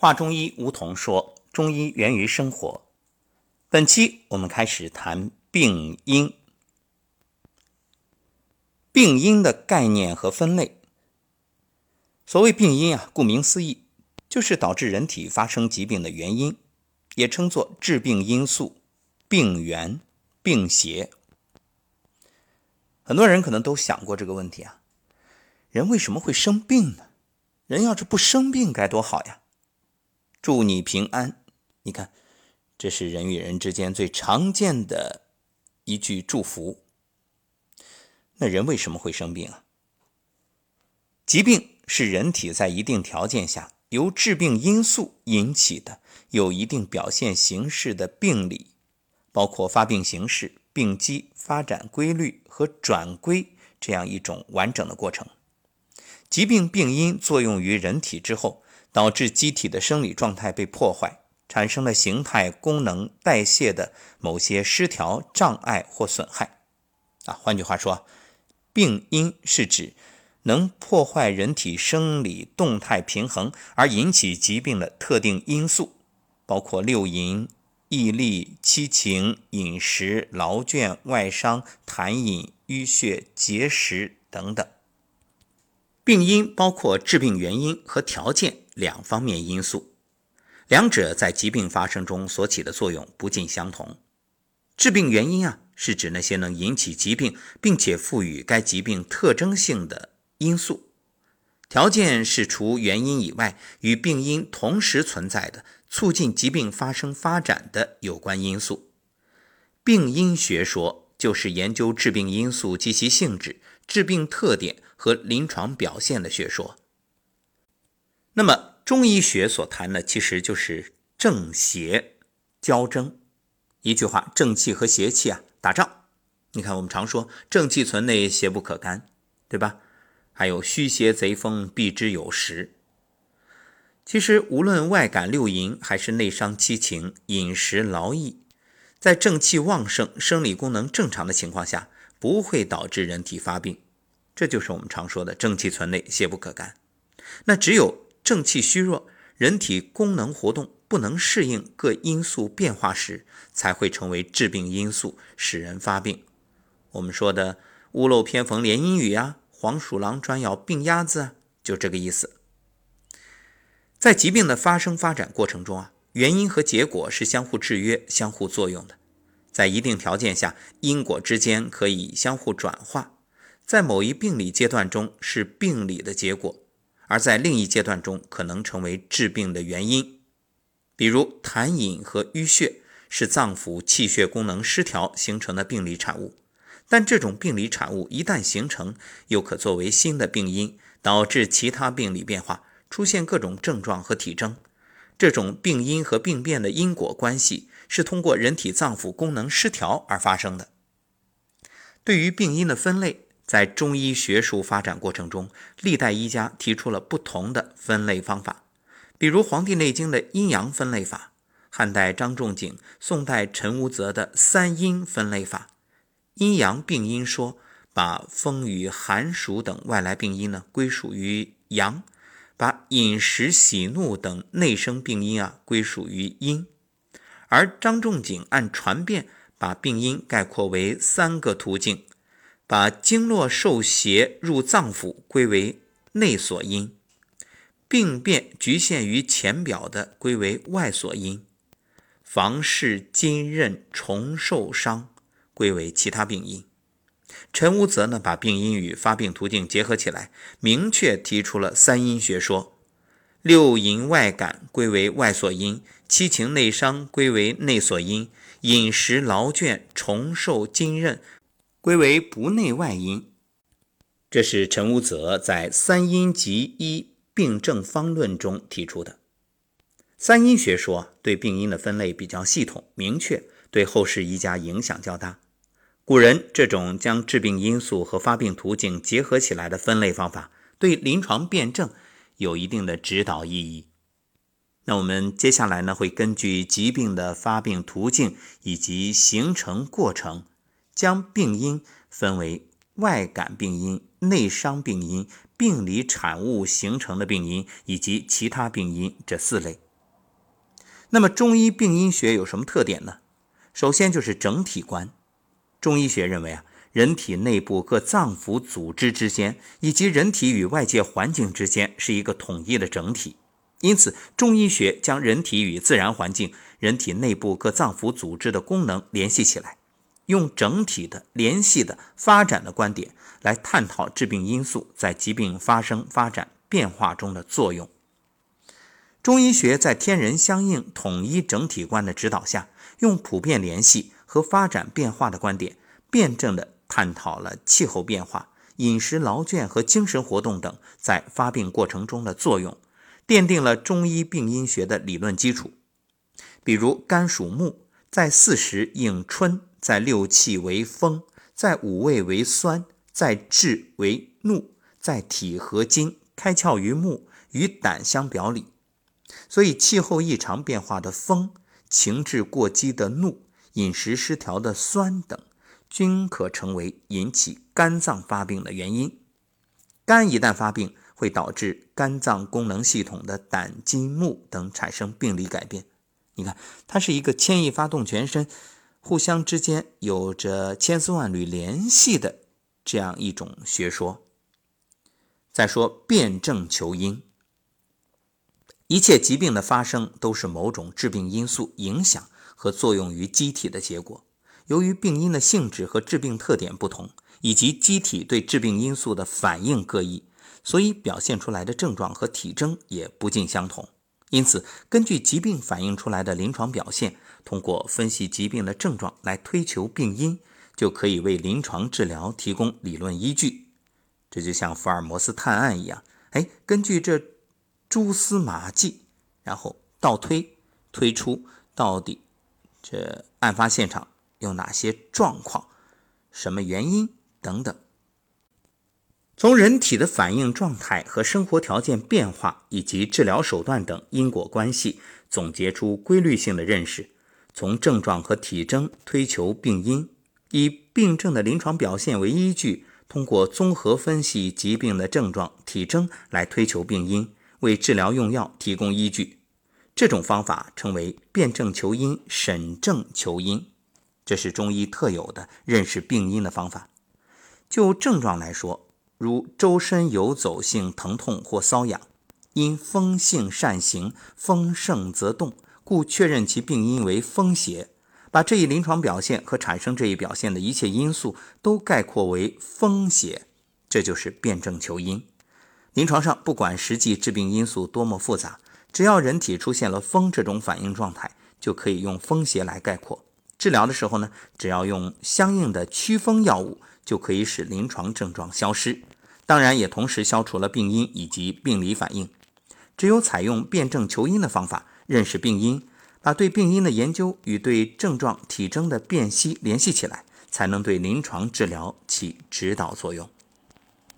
话中医梧桐说：“中医源于生活。”本期我们开始谈病因。病因的概念和分类。所谓病因啊，顾名思义，就是导致人体发生疾病的原因，也称作致病因素、病源、病邪。很多人可能都想过这个问题啊：人为什么会生病呢？人要是不生病该多好呀！祝你平安。你看，这是人与人之间最常见的一句祝福。那人为什么会生病啊？疾病是人体在一定条件下由致病因素引起的，有一定表现形式的病理，包括发病形式、病机、发展规律和转归这样一种完整的过程。疾病病因作用于人体之后。导致机体的生理状态被破坏，产生了形态、功能、代谢的某些失调、障碍或损害。啊，换句话说，病因是指能破坏人体生理动态平衡而引起疾病的特定因素，包括六淫、毅力、七情、饮食、劳倦、外伤、痰饮、淤血、结石等等。病因包括致病原因和条件。两方面因素，两者在疾病发生中所起的作用不尽相同。致病原因啊，是指那些能引起疾病并且赋予该疾病特征性的因素；条件是除原因以外，与病因同时存在的、促进疾病发生发展的有关因素。病因学说就是研究致病因素及其性质、致病特点和临床表现的学说。那么，中医学所谈的其实就是正邪交争。一句话，正气和邪气啊打仗。你看，我们常说正气存内，邪不可干，对吧？还有虚邪贼风，避之有时。其实，无论外感六淫，还是内伤七情、饮食劳逸，在正气旺盛、生理功能正常的情况下，不会导致人体发病。这就是我们常说的正气存内，邪不可干。那只有正气虚弱，人体功能活动不能适应各因素变化时，才会成为致病因素，使人发病。我们说的“屋漏偏逢连阴雨”啊，“黄鼠狼专咬病鸭子”啊，就这个意思。在疾病的发生发展过程中啊，原因和结果是相互制约、相互作用的。在一定条件下，因果之间可以相互转化。在某一病理阶段中，是病理的结果。而在另一阶段中，可能成为致病的原因，比如痰饮和淤血是脏腑气血功能失调形成的病理产物，但这种病理产物一旦形成，又可作为新的病因，导致其他病理变化，出现各种症状和体征。这种病因和病变的因果关系是通过人体脏腑功能失调而发生的。对于病因的分类。在中医学术发展过程中，历代医家提出了不同的分类方法，比如《黄帝内经》的阴阳分类法，汉代张仲景、宋代陈无泽的三阴分类法。阴阳病因说，把风雨寒暑等外来病因呢归属于阳，把饮食喜怒等内生病因啊归属于阴。而张仲景按传变，把病因概括为三个途径。把经络受邪入脏腑归为内所因，病变局限于浅表的归为外所因，房事筋韧重受伤归为其他病因。陈无泽呢，把病因与发病途径结合起来，明确提出了三阴学说：六淫外感归为外所因，七情内伤归为内所因，饮食劳倦重受筋韧。归为不内外因，这是陈无泽在《三阴集医病症方论》中提出的。三阴学说对病因的分类比较系统明确，对后世医家影响较大。古人这种将致病因素和发病途径结合起来的分类方法，对临床辩证有一定的指导意义。那我们接下来呢，会根据疾病的发病途径以及形成过程。将病因分为外感病因、内伤病因、病理产物形成的病因以及其他病因这四类。那么中医病因学有什么特点呢？首先就是整体观。中医学认为啊，人体内部各脏腑组织之间，以及人体与外界环境之间是一个统一的整体。因此，中医学将人体与自然环境、人体内部各脏腑组织的功能联系起来，用整体的、联系的、发展的观点来探讨致病因素在疾病发生、发展、变化中的作用。中医学在天人相应、统一整体观的指导下，用普遍联系和发展变化的观点，辩证地探讨了气候变化、饮食劳倦和精神活动等在发病过程中的作用。奠定了中医病因学的理论基础。比如，肝属木，在四时应春，在六气为风，在五味为酸，在志为怒，在体合金，开窍于目，与胆相表里。所以，气候异常变化的风、情志过激的怒、饮食失调的酸等，均可成为引起肝脏发病的原因。肝一旦发病，会导致肝脏功能系统的胆、筋、木等产生病理改变。你看，它是一个牵一发动全身，互相之间有着千丝万缕联系的这样一种学说。再说辩证求因，一切疾病的发生都是某种致病因素影响和作用于机体的结果。由于病因的性质和致病特点不同，以及机体对致病因素的反应各异。所以表现出来的症状和体征也不尽相同，因此根据疾病反映出来的临床表现，通过分析疾病的症状来推求病因，就可以为临床治疗提供理论依据。这就像福尔摩斯探案一样，哎，根据这蛛丝马迹，然后倒推，推出到底这案发现场有哪些状况，什么原因等等。从人体的反应状态和生活条件变化，以及治疗手段等因果关系，总结出规律性的认识；从症状和体征推求病因，以病症的临床表现为依据，通过综合分析疾病的症状、体征来推求病因，为治疗用药提供依据。这种方法称为辨证求因、审证求因，这是中医特有的认识病因的方法。就症状来说，如周身游走性疼痛或瘙痒，因风性善行，风盛则动，故确认其病因为风邪。把这一临床表现和产生这一表现的一切因素都概括为风邪，这就是辨证求因。临床上，不管实际致病因素多么复杂，只要人体出现了风这种反应状态，就可以用风邪来概括。治疗的时候呢，只要用相应的驱风药物。就可以使临床症状消失，当然也同时消除了病因以及病理反应。只有采用辨证求因的方法，认识病因，把对病因的研究与对症状体征的辨析联系起来，才能对临床治疗起指导作用。